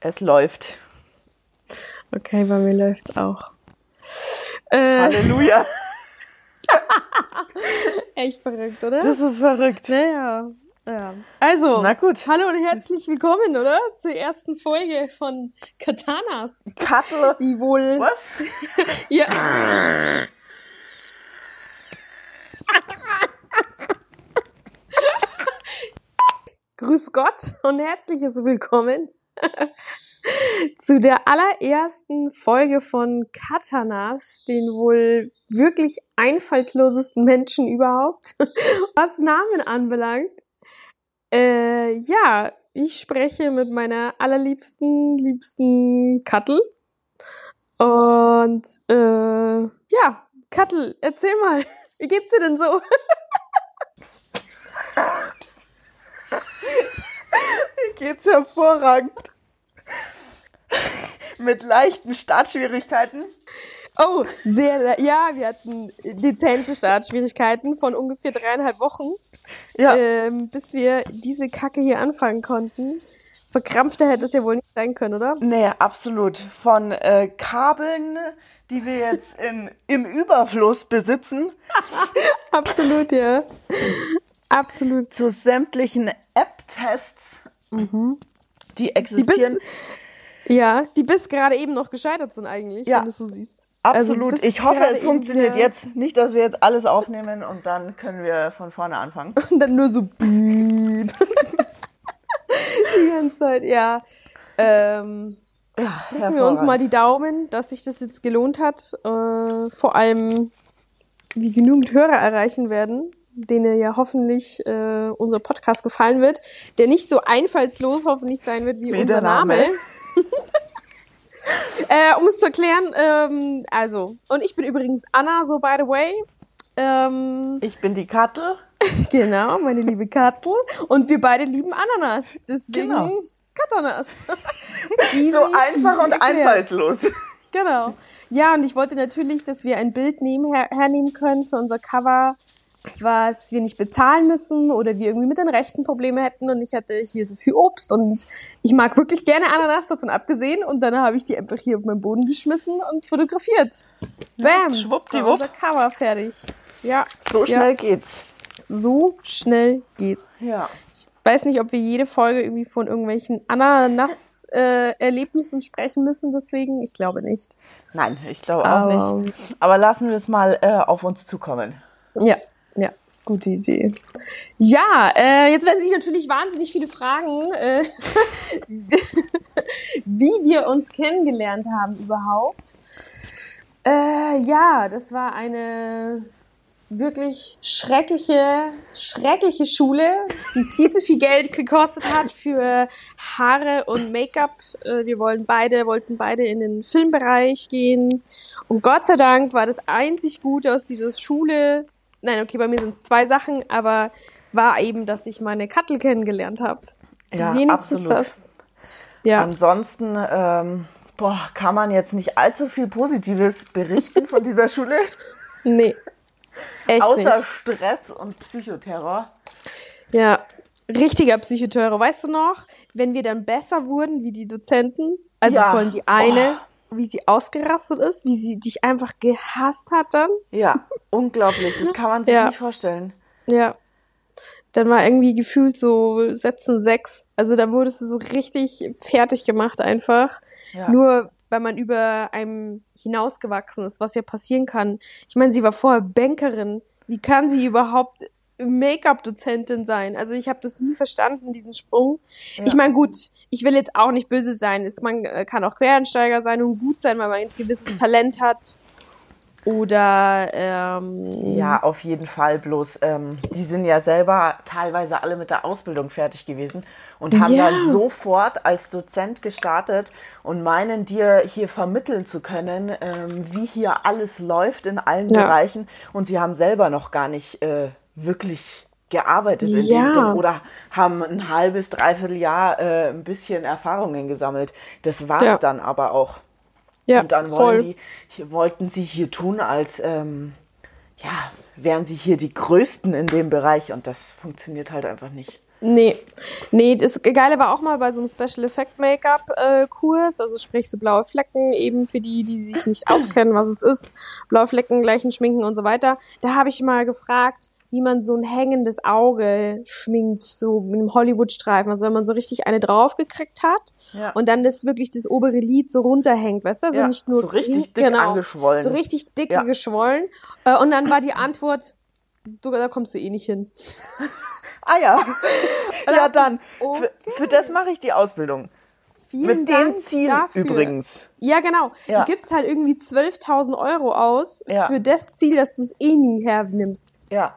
Es läuft. Okay, bei mir läuft's auch. Äh, Halleluja. Echt verrückt, oder? Das ist verrückt. Naja. Ja. Also, Na gut. hallo und herzlich willkommen, oder? Zur ersten Folge von Katanas. Kattel. Die wohl. Was? Ja. Grüß Gott und herzliches Willkommen zu der allerersten Folge von Katanas, den wohl wirklich einfallslosesten Menschen überhaupt, was Namen anbelangt. Äh, ja, ich spreche mit meiner allerliebsten, liebsten Kattel. Und äh, ja, Kattel, erzähl mal, wie geht's dir denn so? Geht's hervorragend. Mit leichten Startschwierigkeiten. Oh, sehr, ja, wir hatten dezente Startschwierigkeiten von ungefähr dreieinhalb Wochen, Ja. ähm, bis wir diese Kacke hier anfangen konnten. Verkrampfter hätte es ja wohl nicht sein können, oder? Nee, absolut. Von äh, Kabeln, die wir jetzt in, im Überfluss besitzen, Absolut, ja. Absolut. zu sämtlichen App-Tests, die Mhm. Die existieren. bis, ja, die bis gerade eben noch gescheitert sind eigentlich, Ja. wenn du es so siehst. Also Absolut. bis ich hoffe, es funktioniert wieder- jetzt. Nicht, dass wir jetzt alles aufnehmen und dann können wir von vorne anfangen. Und dann nur so piep. die ganze Zeit, ja. Ähm, Ja, drücken wir uns mal die Daumen, dass sich das jetzt gelohnt hat. Äh, vor allem, wie genügend Hörer erreichen werden, denen ja hoffentlich äh, unser Podcast gefallen wird, der nicht so einfallslos hoffentlich sein wird wie, Wie unser Name. Name. äh, um es zu erklären, ähm, also, und ich bin übrigens Anna, so by the way. Ähm, Ich bin die Kattel. Genau, meine liebe Kattel. Und wir beide lieben Ananas. Deswegen Genau. Katanas. Easy, So einfach und erklärt. einfallslos. Genau. Ja, und ich wollte natürlich, dass wir ein Bild nehmen, her, hernehmen können für unser Cover, was wir nicht bezahlen müssen oder wir irgendwie mit den Rechten Probleme hätten. Und ich hatte hier so viel Obst und ich mag wirklich gerne Ananas, davon abgesehen. Und dann habe ich die einfach hier auf meinen Boden geschmissen und fotografiert. Bam! schwuppdiwupp. unser Cover fertig. Ja. So Ja. schnell geht's. So schnell geht's. Ja. Ich weiß nicht, ob wir jede Folge irgendwie von irgendwelchen Ananas-Erlebnissen sprechen müssen, deswegen. Ich glaube nicht. Nein, ich glaube auch Aber- nicht. Aber lassen wir es mal äh, auf uns zukommen. Ja, ja, gute Idee. Ja, äh, jetzt werden sich natürlich wahnsinnig viele fragen, äh, wie wir uns kennengelernt haben überhaupt. Äh, ja, das war eine wirklich schreckliche, schreckliche Schule, die viel zu viel Geld gekostet hat für Haare und Make-up. Äh, Wir wollen beide, wollten beide in den Filmbereich gehen. Und Gott sei Dank war das einzig Gute aus dieser Schule. Nein, okay, bei mir sind es zwei Sachen, aber war eben, dass ich meine Kattel kennengelernt habe. Ja, absolut. das. Ja. Ansonsten ähm, boah, kann man jetzt nicht allzu viel Positives berichten von dieser Schule, nee. Echt außer nicht. Stress und Psychoterror. Ja, richtiger Psychoterror. Weißt du noch, wenn wir dann besser wurden wie die Dozenten, also Ja. vor allem die eine, wie sie ausgerastet ist, wie sie dich einfach gehasst hat dann. Ja, unglaublich. Das kann man sich Ja. nicht vorstellen. Ja. Dann war irgendwie gefühlt so Sätzen sechs. Also da wurdest du so richtig fertig gemacht einfach. Ja. Nur weil man über einem hinausgewachsen ist, was ja passieren kann. Ich meine, sie war vorher Bankerin. Wie kann sie überhaupt Make-up-Dozentin sein? Also ich habe das nie verstanden, diesen Sprung. Ja. Ich meine, gut, ich will jetzt auch nicht böse sein. Es, man äh, kann auch Quereinsteiger sein und gut sein, weil man ein gewisses Talent hat. Oder ähm, Ja, auf jeden Fall. Bloß, ähm, die sind ja selber teilweise alle mit der Ausbildung fertig gewesen und haben Ja. dann sofort als Dozent gestartet und meinen dir hier vermitteln zu können, ähm, wie hier alles läuft in allen Ja. Bereichen. Und sie haben selber noch gar nicht äh, wirklich gearbeitet in Ja. dem Sinn oder haben ein halbes, dreiviertel Jahr äh, ein bisschen Erfahrungen gesammelt. Das war's Ja. dann aber auch. ja, Und dann wollen die, wollten sie hier tun, als ähm, ja, wären sie hier die Größten in dem Bereich und das funktioniert halt einfach nicht. Nee, nee, das Geile war auch mal bei so einem Special Effect Make-up äh, Kurs, also sprich so blaue Flecken, eben für die, die sich nicht auskennen, was es ist, blaue Flecken, gleichen Schminken und so weiter. Da habe ich mal gefragt, wie man so ein hängendes Auge schminkt, so mit einem Hollywood-Streifen, also wenn man so richtig eine draufgekriegt hat Ja. und dann das wirklich das obere Lid so runterhängt, weißt du, also Ja, nicht nur so richtig hin- dick angeschwollen. so richtig dick Ja. geschwollen äh, und dann war die Antwort, du, da kommst du eh nicht hin. Ah ja. ja, dann. Okay. Für, für das mache ich die Ausbildung. Vielen Mit Dank dem Ziel dafür. übrigens. Ja, genau. Ja. Du gibst halt irgendwie 12.000 Euro aus Ja. für das Ziel, dass du es eh nie hernimmst. Ja.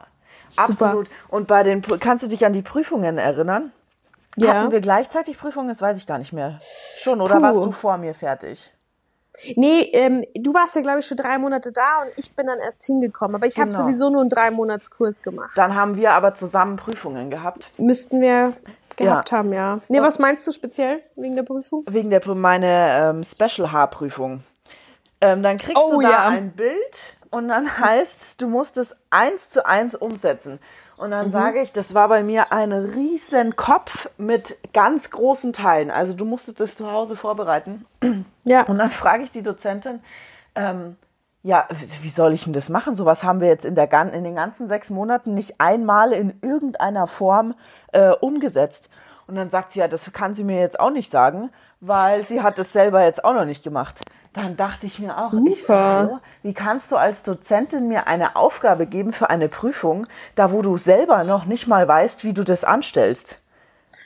Super. Absolut. Und bei den, kannst du dich an die Prüfungen erinnern? Ja. Hatten wir gleichzeitig Prüfungen? Das weiß ich gar nicht mehr. Schon, oder Puh. warst du vor mir fertig? Nee, ähm, du warst ja, glaube ich, schon drei Monate da und ich bin dann erst hingekommen. Aber ich habe Genau. sowieso nur einen Drei-Monats-Kurs gemacht. Dann haben wir aber zusammen Prüfungen gehabt. Müssten wir gehabt Ja. haben, ja. Nee, was meinst du speziell wegen der Prüfung? Wegen der meine ähm, Special-Haarprüfung. Ähm, dann kriegst Oh, du da ja. ein Bild und dann heißt es, du musst es eins zu eins umsetzen. Und dann Mhm. sage ich, das war bei mir ein riesen Kopf mit ganz großen Teilen. Also du musstest das zu Hause vorbereiten. Ja. Und dann frage ich die Dozentin, ähm, ja, wie soll ich denn das machen? Sowas haben wir jetzt in, der, in den ganzen sechs Monaten nicht einmal in irgendeiner Form äh, umgesetzt. Und dann sagt sie, ja, das kann sie mir jetzt auch nicht sagen, weil sie hat es selber jetzt auch noch nicht gemacht. Dann dachte ich mir auch, Super. hallo, wie kannst du als Dozentin mir eine Aufgabe geben für eine Prüfung, da wo du selber noch nicht mal weißt, wie du das anstellst?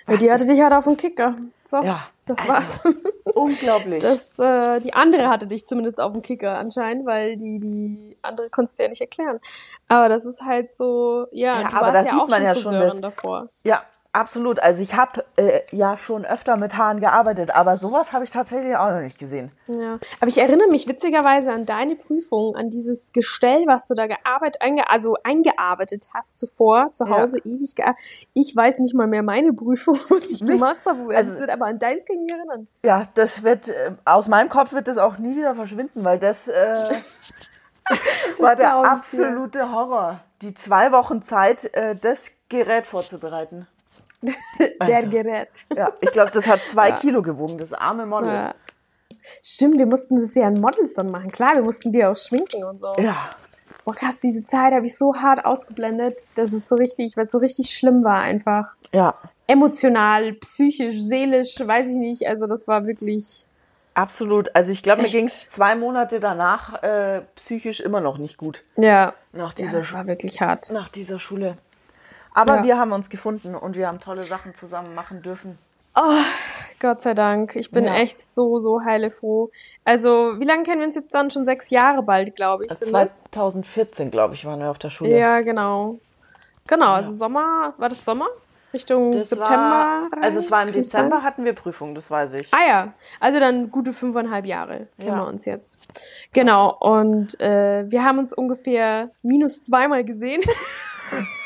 ja die hatte dich halt auf dem Kicker. So, Ja, das also- war's. Unglaublich. Das, äh, die andere hatte dich zumindest auf dem Kicker anscheinend, weil die, die andere konntest du ja nicht erklären. Aber das ist halt so, ja, Ja, du aber warst da ja sieht auch man schon ja schon, dass- davor. Ja, absolut. Also ich habe äh, ja schon öfter mit Haaren gearbeitet, aber sowas habe ich tatsächlich auch noch nicht gesehen. Ja, aber ich erinnere mich witzigerweise an deine Prüfung, an dieses Gestell, was du da gearbeitet, einge also eingearbeitet hast zuvor, zu Ja. Hause ewig gearbeitet. Ich weiß nicht mal mehr meine Prüfung, was ich Nicht? gemacht habe, Also- also, aber an deins kann ich mich erinnern. Ja, das wird äh, aus meinem Kopf wird das auch nie wieder verschwinden, weil das, äh, war der absolute Horror. Die zwei Wochen Zeit, äh, das Gerät vorzubereiten. Der Also. Gerät. Ja, ich glaube, das hat zwei Kilo gewogen, das arme Model. Ja. Stimmt, wir mussten das ja an Models dann machen. Klar, wir mussten die auch schminken und so. Ja, Boah, krass, diese Zeit habe ich so hart ausgeblendet, dass es so richtig, weil es so richtig schlimm war einfach. ja, Emotional, psychisch, seelisch, weiß ich nicht. Also das war wirklich. absolut. Also ich glaube, mir ging es zwei Monate danach äh, psychisch immer noch nicht gut Ja. nach Ja, dieser das war wirklich hart. nach dieser Schule. Aber Ja. wir haben uns gefunden und wir haben tolle Sachen zusammen machen dürfen. Gott sei Dank. Ich bin Ja. echt so, so heilefroh. Also, wie lange kennen wir uns jetzt dann? Schon sechs Jahre bald, glaube ich. Sind das? 2014, glaube ich, waren wir auf der Schule. Ja, genau. Genau, also Sommer, war das Sommer? Richtung Das September? War, also es war im? Dezember hatten wir Prüfung, das weiß ich. Ah ja, also dann gute fünfeinhalb Jahre kennen Ja. wir uns jetzt. Genau, und äh, wir haben uns ungefähr minus zweimal gesehen.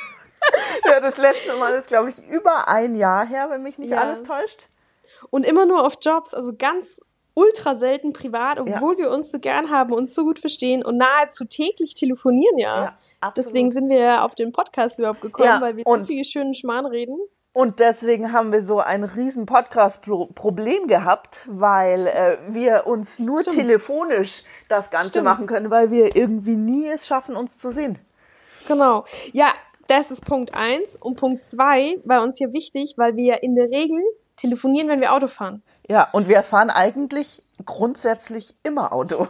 Ja, das letzte Mal ist, glaube ich, über ein Jahr her, wenn mich nicht Ja. alles täuscht. Und immer nur auf Jobs, also ganz ultra selten privat, Ja. obwohl wir uns so gern haben, uns so gut verstehen und nahezu täglich telefonieren, ja. Ja. Deswegen sind wir ja auf den Podcast überhaupt gekommen, Ja, weil wir so und- viele schönen Schmarrn reden. Und deswegen haben wir so ein riesen Podcast-Problem gehabt, weil äh, wir uns nur Stimmt. telefonisch das Ganze Stimmt. machen können, weil wir irgendwie nie es schaffen, uns zu sehen. Genau. Ja, das ist Punkt eins. Und Punkt zwei war uns hier wichtig, weil wir ja in der Regel telefonieren, wenn wir Auto fahren. Ja, und wir fahren eigentlich grundsätzlich immer Auto.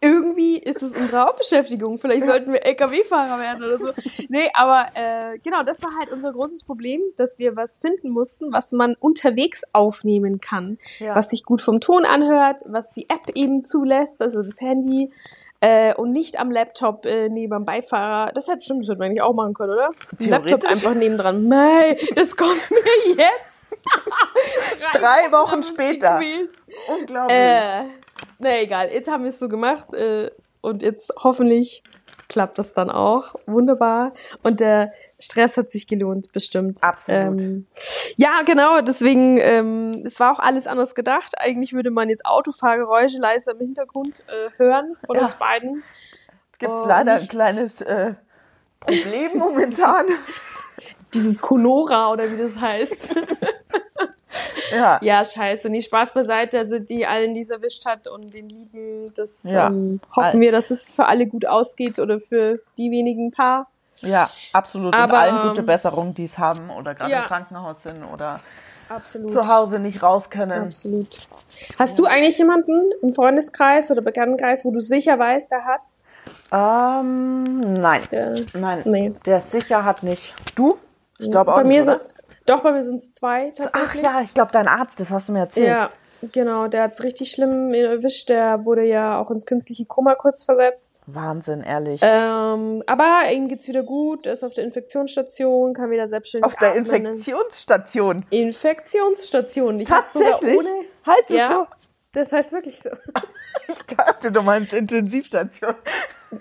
irgendwie ist es unsere Hauptbeschäftigung. Vielleicht sollten wir LKW-Fahrer werden oder so. Nee, aber äh, genau, das war halt unser großes Problem, dass wir was finden mussten, was man unterwegs aufnehmen kann. Ja. Was sich gut vom Ton anhört, was die App eben zulässt, also das Handy. Äh, und nicht am Laptop äh, neben dem Beifahrer. Das hätte stimmt, das hätte man eigentlich auch machen können, oder? Laptop einfach nebendran. Mei, das kommt mir jetzt. Drei Wochen später. Gewählt. Unglaublich. Äh, na egal, jetzt haben wir es so gemacht äh, und jetzt hoffentlich klappt das dann auch. Wunderbar. Und der Stress hat sich gelohnt, bestimmt. Absolut. Ähm, ja, genau, deswegen, ähm, es war auch alles anders gedacht. Eigentlich würde man jetzt Autofahrgeräusche leise im Hintergrund äh, hören von Ja. uns beiden. Gibt es oh, leider ein kleines äh, Problem momentan. Dieses Conora oder wie das heißt. Ja. ja, scheiße. Nee, Spaß beiseite. Also die allen, die es erwischt hat und den Lieben, das Ja. ähm, hoffen wir, dass es für alle gut ausgeht oder für die wenigen paar. Ja, absolut. Aber, und allen gute ähm, Besserung, die es haben oder gerade Ja. im Krankenhaus sind oder Absolut. zu Hause nicht raus können. Absolut. Hast du eigentlich jemanden im Freundeskreis oder Bekanntenkreis, wo du sicher weißt, der hat's? Ähm, nein. Der, Nein. Nee. Der sicher hat nicht. Du? Ich glaube auch bei mir nicht, oder? sind, doch, bei mir sind es zwei Ach tatsächlich. ja, ich glaube, dein Arzt, das hast du mir erzählt. Ja, genau. Der hat's richtig schlimm erwischt. Der wurde ja auch ins künstliche Koma kurz versetzt. Wahnsinn, ehrlich. Ähm, aber ihm geht's wieder gut, ist auf der Infektionsstation, kann wieder selbstständig Auf der atmen. Infektionsstation. Infektionsstation. Ich Tatsächlich? ohne. Heißt es Ja. so? Das heißt wirklich so. Ich dachte, du meinst Intensivstation.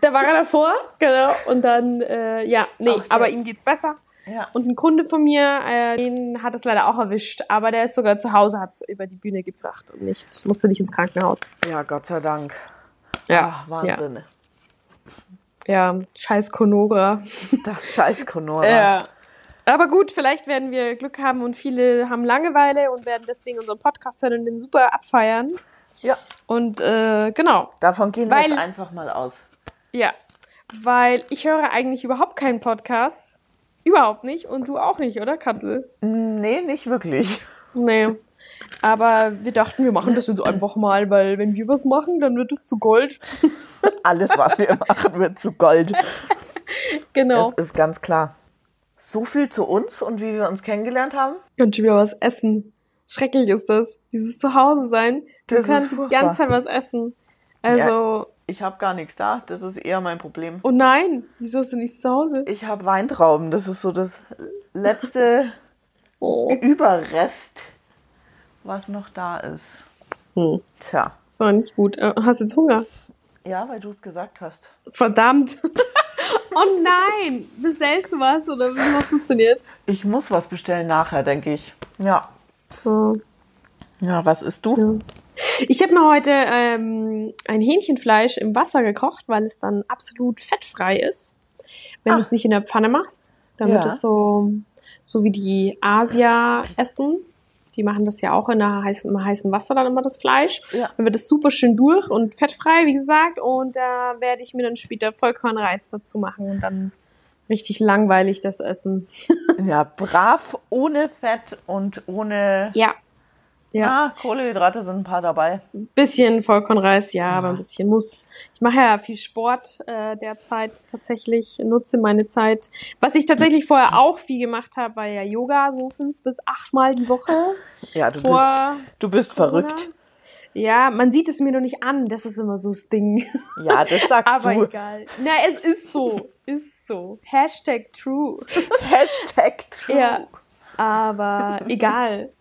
Da war er davor, genau. Und dann, äh, ja, nee, Ach, aber ihm geht's besser. Ja. Und ein Kunde von mir, äh, den hat es leider auch erwischt, aber der ist sogar zu Hause, hat's über die Bühne gebracht und nicht, musste nicht ins Krankenhaus. Ja, Gott sei Dank. Ja, Ach, Wahnsinn. Ja, ja scheiß Konora. Das scheiß Conora. Ja. Aber gut, vielleicht werden wir Glück haben und viele haben Langeweile und werden deswegen unseren Podcast hören und den super abfeiern. ja, Und äh, genau, davon gehen wir Weil- jetzt einfach mal aus. ja. Weil ich höre eigentlich überhaupt keinen Podcast. Überhaupt nicht. Und du auch nicht, oder, Kattel? Nee, nicht wirklich. Nee. Aber wir dachten, wir machen das jetzt einfach mal, weil wenn wir was machen, dann wird es zu Gold. Alles, was wir machen, wird zu Gold. Genau. Das ist ganz klar. So viel zu uns und wie wir uns kennengelernt haben. Und schon wieder was essen. Schrecklich ist das. Dieses Zuhause sein. Du Das kannst die ganze Zeit was essen. Also, Ich habe gar nichts da. Das ist eher mein Problem. oh nein, wieso hast du nichts zu Hause? Ich habe Weintrauben. Das ist so das letzte Oh. Überrest, was noch da ist. Hm. Tja. Das war nicht gut. Äh, Hast jetzt Hunger? Ja, weil du es gesagt hast. Verdammt. oh nein. Bestellst du was oder wie machst du es denn jetzt? Ich muss was bestellen nachher, denke ich. Ja. Oh. Ja, was isst du? Ich habe mir heute ähm, ein Hähnchenfleisch im Wasser gekocht, weil es dann absolut fettfrei ist. Wenn Ah. du es nicht in der Pfanne machst, dann wird Ja. es so, so wie die Asia essen. Die machen das ja auch in der heißen, im heißen Wasser dann immer das Fleisch. Ja. Dann wird es super schön durch und fettfrei, wie gesagt. Und da werde ich mir dann später Vollkornreis dazu machen und dann richtig langweilig das essen. Ja, brav, ohne Fett und ohne. Ja. Ja. Ah, Kohlenhydrate sind ein paar dabei. Bisschen Vollkornreis, ja, aber ein bisschen muss. Ich mache ja viel Sport äh, derzeit tatsächlich, nutze meine Zeit. Was ich tatsächlich vorher auch viel gemacht habe, war ja Yoga, so fünf bis achtmal die Woche. Ja, du Vor bist, du bist Corona. verrückt. Ja, man sieht es mir noch nicht an, das ist immer so das Ding. Ja, das sagst Aber du. egal. Na, es ist so. Ist so. Hashtag true. Hashtag true. Ja. Aber egal.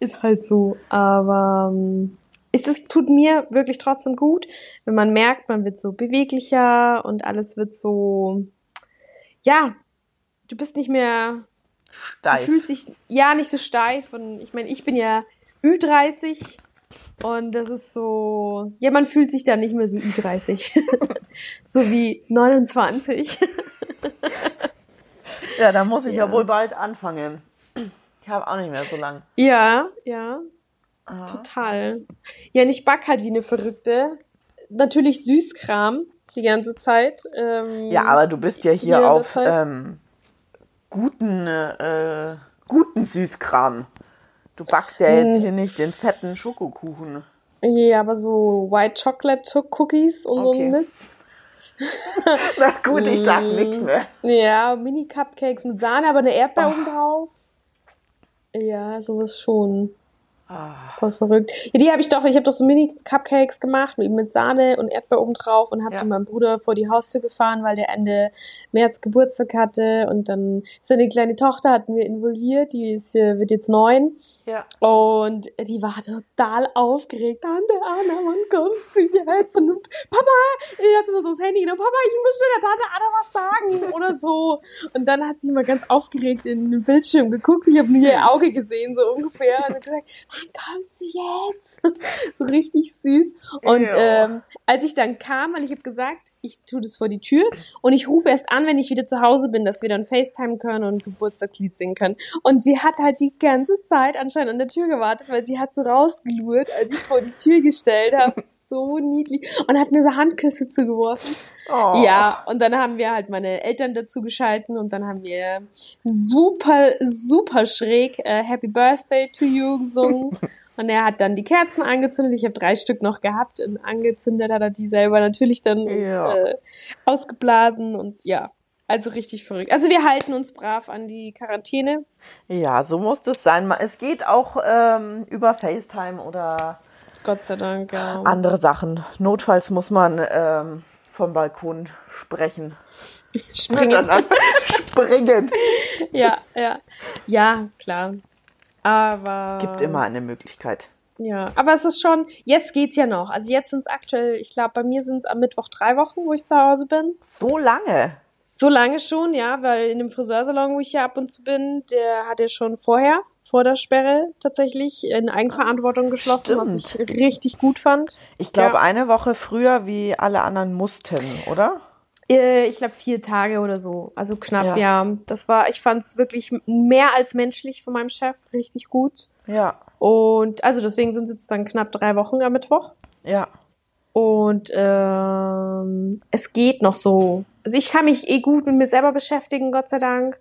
Ist halt so. Aber ähm, ist es tut mir wirklich trotzdem gut, wenn man merkt, man wird so beweglicher und alles wird so. Ja, du bist nicht mehr. Du Steif. fühlst dich ja nicht so steif. Und ich meine, ich bin ja Ü30 und das ist so. Ja, man fühlt sich da nicht mehr so Ü30. so wie 29. Ja, da muss ich ja. Ja. wohl bald anfangen. Ich habe auch nicht mehr so lang. Ja, ja. Total. Ja, und ich back halt wie eine Verrückte. Natürlich Süßkram die ganze Zeit. Ähm, Ja, aber du bist ja hier auf ähm, guten, äh, guten Süßkram. Du backst ja jetzt Hm. hier nicht den fetten Schokokuchen. Ja, aber so White Chocolate Cookies und so Okay. ein Mist. Na gut, ich sag nichts mehr. Ja, Mini-Cupcakes mit Sahne, aber eine Erdbeer Oh. oben drauf. Ja, sowas schon. Ah, Voll verrückt. Ja, die habe ich doch, ich habe doch so Mini-Cupcakes gemacht, mit, mit Sahne und Erdbeer oben drauf und habe Ja. die meinem Bruder vor die Haustür gefahren, weil der Ende März Geburtstag hatte und dann seine kleine Tochter hatten wir involviert, die ist, äh, wird jetzt neun ja. und die war total aufgeregt. Tante Anna, wann kommst du jetzt? Und Papa, die hat immer so das Handy genommen, Papa, ich muss schnell der Tante Anna was sagen oder so. Und dann hat sie mal ganz aufgeregt in den Bildschirm geguckt. Ich habe nur ihr. Auge gesehen, so ungefähr. Und gesagt, wann kommst du jetzt? so richtig süß. Und Ja. ähm, als ich dann kam, weil ich habe gesagt, ich tue das vor die Tür und ich rufe erst an, wenn ich wieder zu Hause bin, dass wir dann FaceTime können und Geburtstagslied singen können. Und sie hat halt die ganze Zeit anscheinend an der Tür gewartet, weil sie hat so rausgelurt, als ich vor die Tür gestellt habe. so niedlich. Und hat mir so Handküsse zugeworfen. Oh. Ja, und dann haben wir halt meine Eltern dazu geschalten und dann haben wir super, super schräg äh, Happy Birthday to you gesungen. Und er hat dann die Kerzen angezündet. Ich habe drei Stück noch gehabt und angezündet hat er die selber natürlich dann Ja. und, äh, ausgeblasen und ja, also richtig verrückt. Also wir halten uns brav an die Quarantäne. Ja, so muss das sein. Es geht auch ähm, über FaceTime oder Gott sei Dank, ja. andere Sachen. Notfalls muss man ähm, vom Balkon sprechen. Springen. Springen. Ja, ja. Ja, klar. Aber. Gibt immer eine Möglichkeit. Ja, aber es ist schon, jetzt geht's ja noch. Also jetzt sind es aktuell, ich glaube, bei mir sind es am Mittwoch drei Wochen, wo ich zu Hause bin. So lange. So lange schon, ja, weil in dem Friseursalon, wo ich hier ab und zu bin, der hat ja schon vorher, vor der Sperre tatsächlich, in Eigenverantwortung geschlossen, was ich richtig gut fand. Ich glaube, Ja. eine Woche früher, wie alle anderen mussten, oder? Äh, Ich glaube vier Tage oder so, also knapp, Ja. ja. Das war, ich fand es wirklich mehr als menschlich von meinem Chef, richtig gut. Ja, Und also deswegen sind es jetzt dann knapp drei Wochen am Mittwoch. ja. Und ähm, es geht noch so. Also ich kann mich eh gut mit mir selber beschäftigen, Gott sei Dank.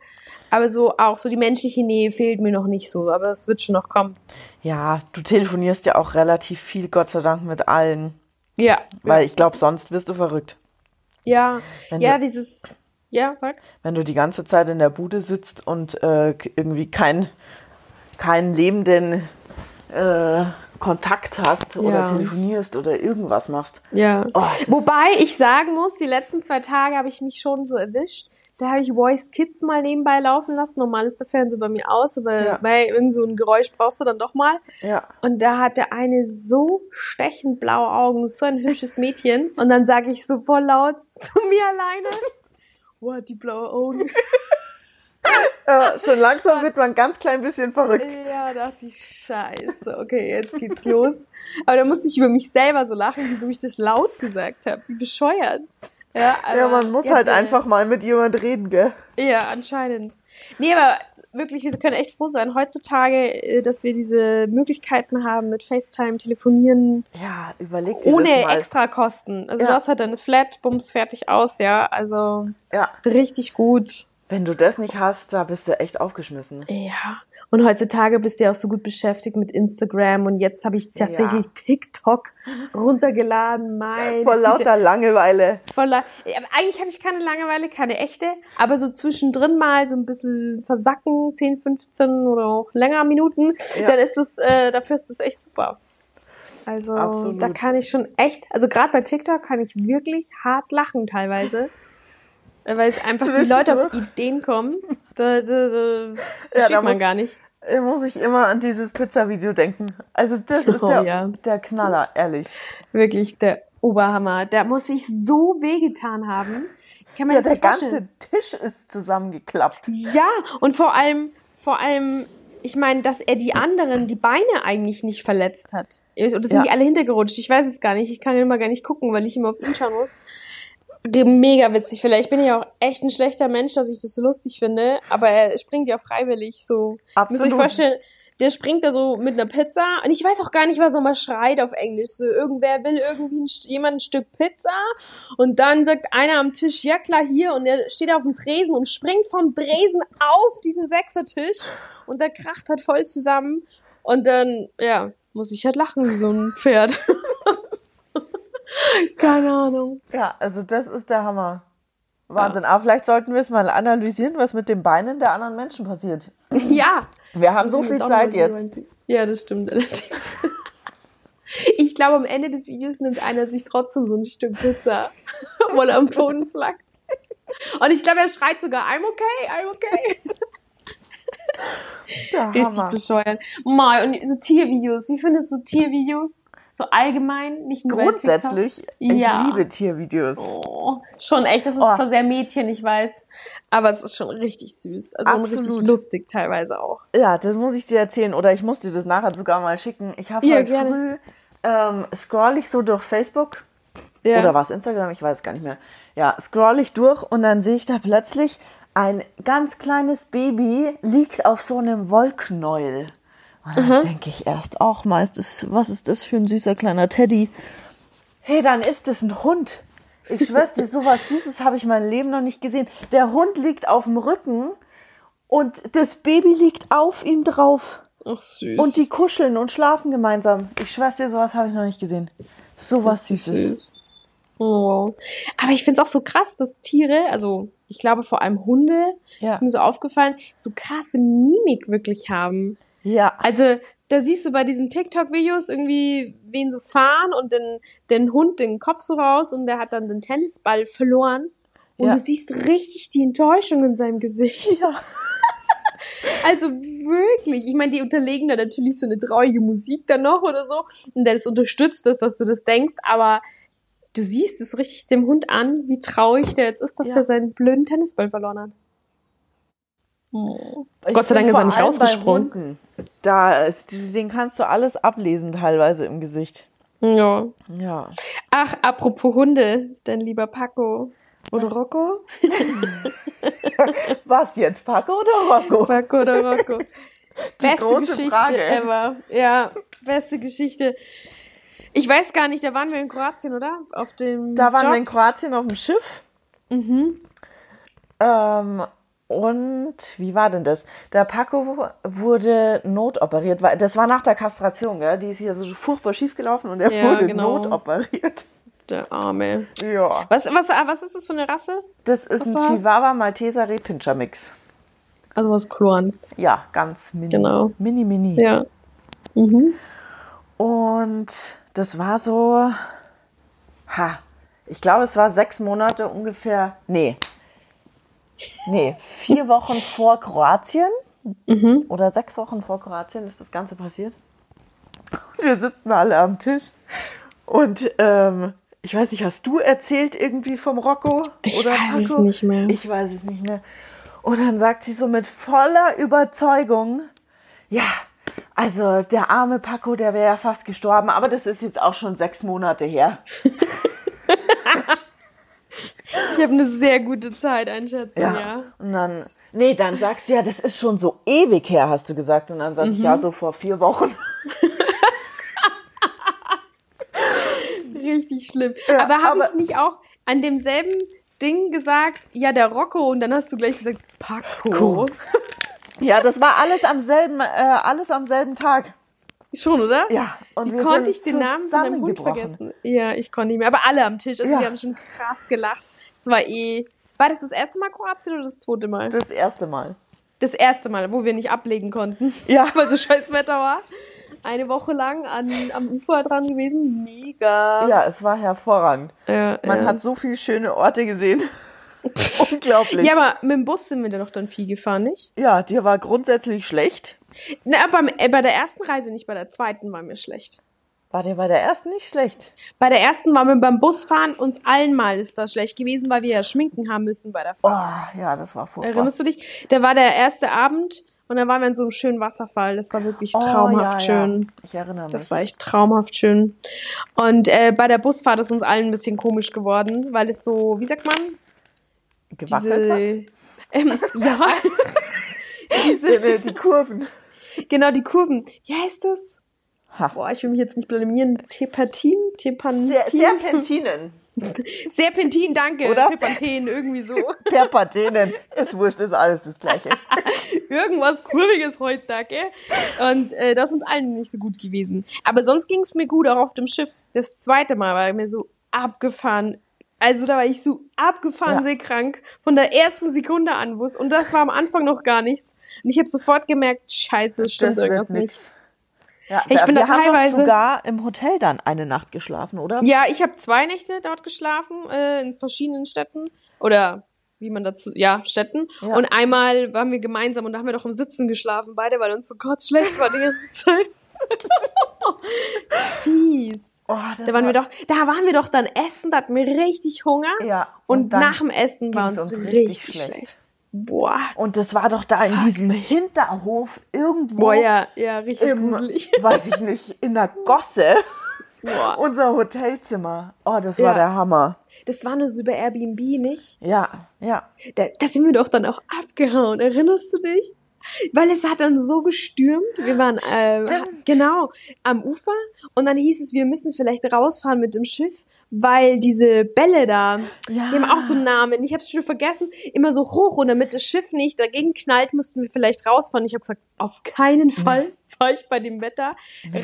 Aber so auch so die menschliche Nähe fehlt mir noch nicht so. Aber es wird schon noch kommen. Ja, du telefonierst ja auch relativ viel, Gott sei Dank, mit allen. Ja. Weil ich glaube, sonst wirst du verrückt. Ja. Wenn Ja, du- dieses. Ja, sag. Wenn du die ganze Zeit in der Bude sitzt und äh, irgendwie kein, keinen lebenden äh, Kontakt hast oder Ja. telefonierst oder irgendwas machst. Ja. Oh, Wobei ich sagen muss, die letzten zwei Tage habe ich mich schon so erwischt. Da habe ich Voice Kids mal nebenbei laufen lassen. Normal ist der Fernseher bei mir aus, aber Ja. bei irgend so ein Geräusch brauchst du dann doch mal. Ja. Und da hatte eine so stechend blaue Augen, so ein hübsches Mädchen. Und dann sage ich so voll laut zu mir alleine, wow, hat die blaue Augen. Äh, schon langsam wird man ganz klein bisschen verrückt. Ja, dachte ich, scheiße, okay, jetzt geht's los. Aber da musste ich über mich selber so lachen, wieso ich das laut gesagt habe. Wie bescheuert. Ja, Ja, man muss halt hatte- einfach mal mit jemand reden, gell? Ja, anscheinend. Nee, aber wirklich, wir können echt froh sein heutzutage, äh, dass wir diese Möglichkeiten haben mit FaceTime, Telefonieren, Ja, überleg dir ohne das mal. Extrakosten. Also Ja. du hast halt deine Flat, bums, fertig aus, ja. Also Ja, richtig gut. wenn du das nicht hast, da bist du echt aufgeschmissen. Ja. Und heutzutage bist du ja auch so gut beschäftigt mit Instagram und jetzt habe ich tatsächlich TikTok runtergeladen. Mein Vor lauter Langeweile. voller. Ja, aber eigentlich habe ich keine Langeweile, keine echte, aber so zwischendrin mal so ein bisschen versacken, 10, 15 oder auch länger Minuten, Ja. dann ist das, äh, dafür ist das echt super. Also Absolut. da kann ich schon echt, also gerade bei TikTok kann ich wirklich hart lachen teilweise. Weil es einfach die Leute auf. Ideen kommen. Da, da, da Ja, da man muss- gar nicht. Da muss ich immer an dieses Pizza-Video denken. Also das ist Oh, der, ja. der Knaller, ehrlich. Wirklich der Oberhammer. Der muss sich so wehgetan haben. Ich kann mir Ja, das der nicht vorstellen. ganze Tisch ist zusammengeklappt. Ja, und vor allem, vor allem, ich meine, dass er die anderen, die Beine eigentlich nicht verletzt hat. Oder sind Ja. die alle hintergerutscht? Ich weiß es gar nicht. Ich kann immer gar nicht gucken, weil ich immer auf ihn schauen muss. Mega witzig. Vielleicht bin ich auch echt ein schlechter Mensch, dass ich das so lustig finde. Aber er springt ja freiwillig so. Müsst ihr euch Absolut. vorstellen, der springt da so mit einer Pizza und ich weiß auch gar nicht, was er mal schreit auf Englisch. So, irgendwer will irgendwie ein, jemand ein Stück Pizza und dann sagt einer am Tisch, ja klar, hier und er steht auf dem Tresen und springt vom Tresen auf diesen Sechsertisch und der kracht halt voll zusammen und dann, ja, muss ich halt lachen wie so ein Pferd. Keine Ahnung. Ja, also das ist der Hammer. Wahnsinn. Aber vielleicht sollten wir es mal analysieren, was mit den Beinen der anderen Menschen passiert. Ja. Wir haben so viel Zeit jetzt. Ja, das stimmt allerdings. Ich glaube, am Ende des Videos nimmt einer sich trotzdem so ein Stück Pizza, weil er am Boden flackt. Und ich glaube, er schreit sogar, I'm okay, I'm okay. Der Richtig Hammer. bescheuert. Mal, und so Tiervideos. Wie findest du Tiervideos? So allgemein, nicht nur Grundsätzlich, ich Ja. liebe Tiervideos. Oh, schon echt. Das ist Oh. zwar sehr Mädchen, ich weiß. Aber es ist schon richtig süß. Also und richtig Absolut. lustig teilweise auch. Ja, das muss ich dir erzählen oder ich muss dir das nachher sogar mal schicken. Ich habe Ja, heute gerne. früh ähm, scroll ich so durch Facebook Ja. oder was Instagram, ich weiß es gar nicht mehr. Ja, scroll ich durch und dann sehe ich da plötzlich ein ganz kleines Baby liegt auf so einem Wollknäuel. Und dann denke ich erst auch mal, ist das, was ist das für ein süßer kleiner Teddy? Hey, dann ist es ein Hund. Ich schwör's dir, sowas Süßes habe ich mein Leben noch nicht gesehen. Der Hund liegt auf dem Rücken und das Baby liegt auf ihm drauf. Ach, süß. Und die kuscheln und schlafen gemeinsam. Ich schwör's dir, sowas habe ich noch nicht gesehen. Sowas Süßes. Süß. Oh. Aber ich finde es auch so krass, dass Tiere, also ich glaube vor allem Hunde, Ja. ist mir so aufgefallen, so krasse Mimik wirklich haben. Ja, Also da siehst du bei diesen TikTok-Videos irgendwie wen so fahren und den, den Hund den Kopf so raus und der hat dann den Tennisball verloren. Und Ja. du siehst richtig die Enttäuschung in seinem Gesicht. ja. Also wirklich, ich meine, die unterlegen da natürlich so eine traurige Musik dann noch oder so. Und das unterstützt das, dass du das denkst, aber du siehst es richtig dem Hund an, wie traurig der jetzt ist, dass Ja. der seinen blöden Tennisball verloren hat. Oh. Gott sei Dank ist er nicht rausgesprungen. Da ist, den kannst du alles ablesen teilweise im Gesicht. Ja. Ja. Ach, apropos Hunde, dein lieber Paco. Oder Rocco? Was jetzt, Paco oder Rocco? Paco oder Rocco? beste große Geschichte Frage. ever. Ja, beste Geschichte. Ich weiß gar nicht, da waren wir in Kroatien, oder? Auf dem Da waren Job. wir in Kroatien auf dem Schiff. Mhm. Ähm, und wie war denn das? Der Paco wurde notoperiert, weil das war nach der Kastration, gell? Die ist hier so furchtbar schief gelaufen und er Ja, wurde genau. notoperiert. Der Arme. Ja. Was, was, was ist das für eine Rasse? Das ist ein war's? Chihuahua Malteser Rehpinscher Mix. Also was Klorns. Ja, ganz mini. Genau. Mini, mini. Ja. Mhm. Und das war so, ha, ich glaube, es war sechs Monate ungefähr, nee, nee, vier Wochen vor Kroatien oder sechs Wochen vor Kroatien ist das Ganze passiert. Und wir sitzen alle am Tisch und ähm, ich weiß nicht, hast du erzählt irgendwie vom Rocco Ich oder weiß es Paco? nicht mehr. Ich weiß es nicht mehr. Und dann sagt sie so mit voller Überzeugung, ja, also der arme Paco, der wäre ja fast gestorben, aber das ist jetzt auch schon sechs Monate her. Ich habe eine sehr gute Zeiteinschätzung, ja. Und dann, nee, dann sagst du ja, das ist schon so ewig her, hast du gesagt. Und dann sag ich, ja, Mhm. so vor vier Wochen. Richtig schlimm. Ja, aber habe ich nicht auch an demselben Ding gesagt, ja, der Rocco, und dann hast du gleich gesagt, Paco. Cool. Ja, das war alles am selben, äh, alles am selben Tag. Schon, oder? Ja, und Wie wir konnte ich den Namen von deinem Hund vergessen? Ja, ich konnte nicht mehr. Aber alle am Tisch. Also Ja. wir haben schon krass gelacht. Es war eh. War das das erste Mal Kroatien oder das zweite Mal? Das erste Mal. Das erste Mal, wo wir nicht ablegen konnten. Ja. Weil so scheiß Wetter war. Eine Woche lang an, am Ufer dran gewesen. Mega. Ja, es war hervorragend. Ja, Man ja. hat so viele schöne Orte gesehen. Unglaublich. ja, aber mit dem Bus sind wir dann doch dann viel gefahren, nicht? Ja, dir war grundsätzlich schlecht. Na, aber äh, bei der ersten Reise nicht, bei der zweiten war mir schlecht. War dir bei der ersten nicht schlecht? Bei der ersten waren wir beim Busfahren, uns allen mal ist das schlecht gewesen, weil wir ja schminken haben müssen bei der Oh, Fahrt. ja, das war furchtbar. Erinnerst du dich? Da war der erste Abend und dann waren wir in so einem schönen Wasserfall. Das war wirklich oh, traumhaft ja, schön. Ja. Ich erinnere mich. Das war echt traumhaft schön. Und äh, bei der Busfahrt ist uns allen ein bisschen komisch geworden, weil es so, wie sagt man? gewackelt hat. Diese, ähm, ja. Nee, nee, die Kurven. genau, die Kurven. Wie heißt das? Ha. Boah, ich will mich jetzt nicht blamieren. Tepatin? Tepantin? Sehr, Serpentinen. Serpentin, danke. Oder? Tepantin, irgendwie so. Perpatenen. Ist wurscht, ist alles das Gleiche. Irgendwas Kurviges heutzutage. Und äh, das ist uns allen nicht so gut gewesen. Aber sonst ging es mir gut, auch auf dem Schiff. Das zweite Mal war mir so abgefahren. Also da war ich so abgefahren Ja. seekrank von der ersten Sekunde an. wo's- Und das war am Anfang noch gar nichts. Und ich habe sofort gemerkt, scheiße, stimmt das irgendwas nicht. nix. Ja, Ich da, bin wir da haben teilweise- sogar im Hotel dann eine Nacht geschlafen, oder? Ja, ich habe zwei Nächte dort geschlafen, äh, in verschiedenen Städten. Oder wie man dazu, ja, Städten. Ja. Und einmal waren wir gemeinsam und da haben wir doch im Sitzen geschlafen, beide, weil uns so kurz schlecht war die ganze Zeit. Fies. Oh, das Da waren war- wir doch, da waren wir doch dann essen, da hatten wir richtig Hunger. Ja. Und, dann nach dem Essen war uns, uns richtig, richtig schlecht. schlecht. Boah. Und das war doch da in diesem Hinterhof irgendwo Boah, ja, ja, richtig im, gruselig. weiß ich nicht, in der Gosse. Boah. Unser Hotelzimmer. Oh, das war Ja. der Hammer. Das war nur so über Airbnb, nicht? Ja, ja. Da, da sind wir doch dann auch abgehauen. Erinnerst du dich? Weil es hat dann so gestürmt. Wir waren äh, Stimmt. genau am Ufer und dann hieß es, wir müssen vielleicht rausfahren mit dem Schiff, weil diese Bälle da, Ja. die haben auch so einen Namen. Ich habe es schon vergessen. Immer so hoch und damit das Schiff nicht dagegen knallt, mussten wir vielleicht rausfahren. Ich habe gesagt, auf keinen Fall fahre ich bei dem Wetter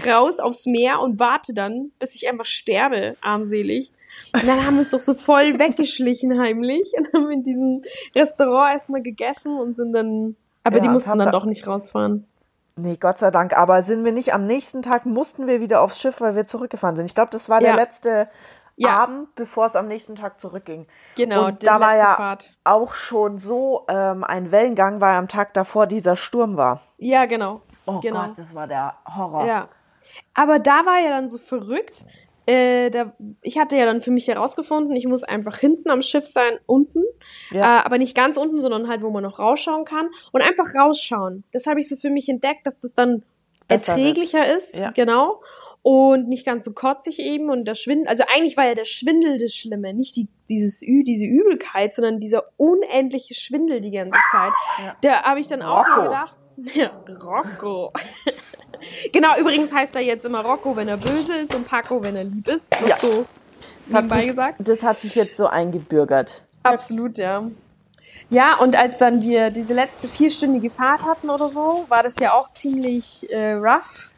raus aufs Meer und warte dann, bis ich einfach sterbe, armselig. Und dann haben wir uns doch so voll weggeschlichen heimlich und haben in diesem Restaurant erstmal gegessen und sind dann, aber Ja, die mussten dann da- doch nicht rausfahren. Nee, Gott sei Dank. Aber sind wir nicht am nächsten Tag, mussten wir wieder aufs Schiff, weil wir zurückgefahren sind. Ich glaube, das war der Ja. letzte Ja. Abend, bevor es am nächsten Tag zurückging. Genau, Und da war ja Fahrt. auch schon so ähm, ein Wellengang, weil am Tag davor dieser Sturm war. Ja, genau. Oh genau. Gott, das war der Horror. Ja. Aber da war ja dann so verrückt. Äh, da, ich hatte ja dann für mich herausgefunden, ich muss einfach hinten am Schiff sein, unten. Ja. Äh, aber nicht ganz unten, sondern halt, wo man noch rausschauen kann. Und einfach rausschauen. Das habe ich so für mich entdeckt, dass das dann Besser erträglicher ist. Ja. Genau. Und nicht ganz so kotzig eben und der Schwindel. Also eigentlich war ja der Schwindel das Schlimme. Nicht die, dieses Ü, diese Übelkeit, sondern dieser unendliche Schwindel die ganze Zeit. Ja. Da habe ich dann auch Rocco. gedacht. Ja, Rocco. genau, übrigens heißt er jetzt immer Rocco, wenn er böse ist und Paco, wenn er lieb ist. Noch Ja. so Das hat, nebenbei sich, gesagt. das hat sich jetzt so eingebürgert. Absolut, ja. Ja, und als dann wir diese letzte vierstündige Fahrt hatten oder so, war das ja auch ziemlich äh, rough.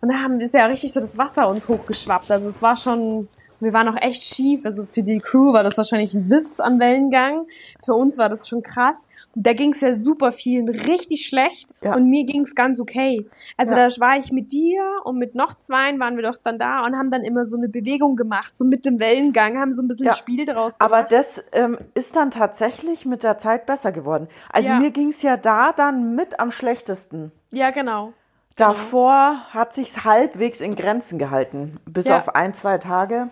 Und da haben, ist ja richtig so das Wasser uns hochgeschwappt. Also es war schon, wir waren auch echt schief. Also für die Crew war das wahrscheinlich ein Witz an Wellengang. Für uns war das schon krass. Da ging es ja super vielen richtig schlecht. Ja. Und mir ging es ganz okay. Also Ja. da war ich mit dir und mit noch zweien waren wir doch dann da und haben dann immer so eine Bewegung gemacht, so mit dem Wellengang, haben so ein bisschen Ja. Spiel draus gemacht. Aber das ähm, ist dann tatsächlich mit der Zeit besser geworden. Also mir ging's ja da dann mit am schlechtesten. ja, genau. Davor hat sich's halbwegs in Grenzen gehalten. Bis Ja. auf ein, zwei Tage.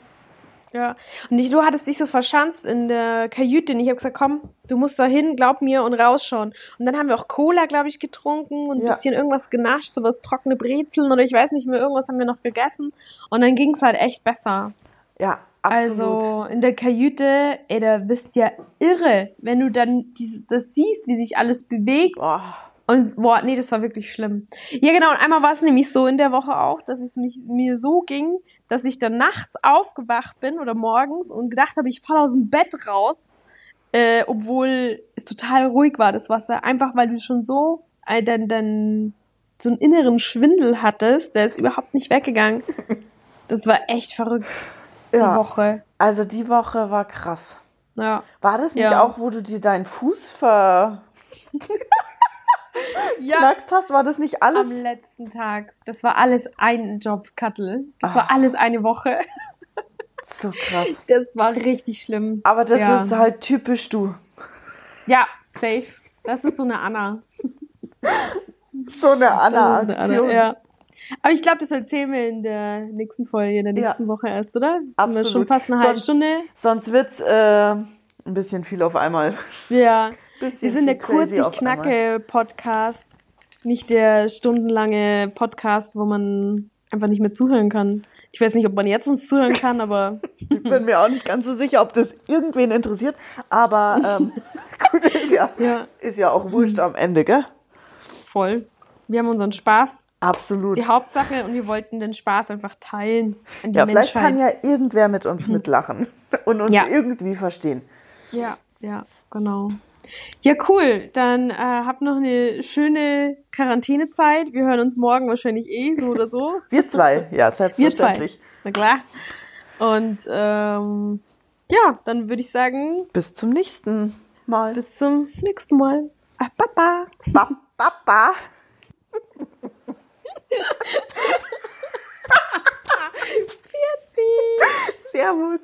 Ja. Und ich, du hattest dich so verschanzt in der Kajüte und ich habe gesagt, komm, du musst da hin, glaub mir und rausschauen. Und dann haben wir auch Cola, glaube ich, getrunken und ein Ja. bisschen irgendwas genascht, sowas trockene Brezeln oder ich weiß nicht mehr, irgendwas haben wir noch gegessen. Und dann ging's halt echt besser. Ja, absolut. Also in der Kajüte, ey, da bist ja irre, wenn du dann dieses, das siehst, wie sich alles bewegt. Boah. Und boah, nee, das war wirklich schlimm. Ja, genau, und einmal war es nämlich so in der Woche auch, dass es mich, mir so ging, dass ich dann nachts aufgewacht bin oder morgens und gedacht habe, ich falle aus dem Bett raus, äh, obwohl es total ruhig war, das Wasser. Einfach weil du schon so äh, dann, dann so einen inneren Schwindel hattest, der ist überhaupt nicht weggegangen. Das war echt verrückt, die Ja. Woche. Also die Woche war krass. Ja. War das nicht Ja. auch, wo du dir deinen Fuß verknackst Ja, hast? War das nicht alles? am letzten Tag. Das war alles ein Job, Kattel. Das Ah. war alles eine Woche. So krass. Das war richtig schlimm. Aber das ja. ist halt typisch du. Ja, safe. Das ist so eine Anna. So eine Anna-Aktion. Anna, ja. Aber ich glaube, das erzählen wir in der nächsten Folge, in der Ja. nächsten Woche erst, oder? Sind Absolut. wir schon fast eine halbe Sonst- Stunde. Sonst wird's äh, ein bisschen viel auf einmal. Ja. Bisschen Wir sind der viel crazy kurz auf ich knacke Podcast. Nicht der stundenlange Podcast, wo man einfach nicht mehr zuhören kann. Ich weiß nicht, ob man jetzt uns zuhören kann, aber Ich bin mir auch nicht ganz so sicher, ob das irgendwen interessiert. Aber ähm, gut, ist ja, Ja. ist ja auch wurscht am Ende, gell? voll. Wir haben unseren Spaß. Absolut. Die Hauptsache und wir wollten den Spaß einfach teilen an die Ja, vielleicht Menschheit. kann ja irgendwer mit uns mitlachen und uns Ja. irgendwie verstehen. Ja, ja, genau. Ja, cool. Dann äh, habt noch eine schöne Quarantänezeit. Wir hören uns morgen wahrscheinlich eh, so oder so. Wir zwei, ja, Wir zwei. selbstverständlich. Na klar. Und ähm, ja, dann würde ich sagen, Bis zum nächsten Mal. bis zum nächsten Mal. Ah, Papa. Ba Papa. Servus.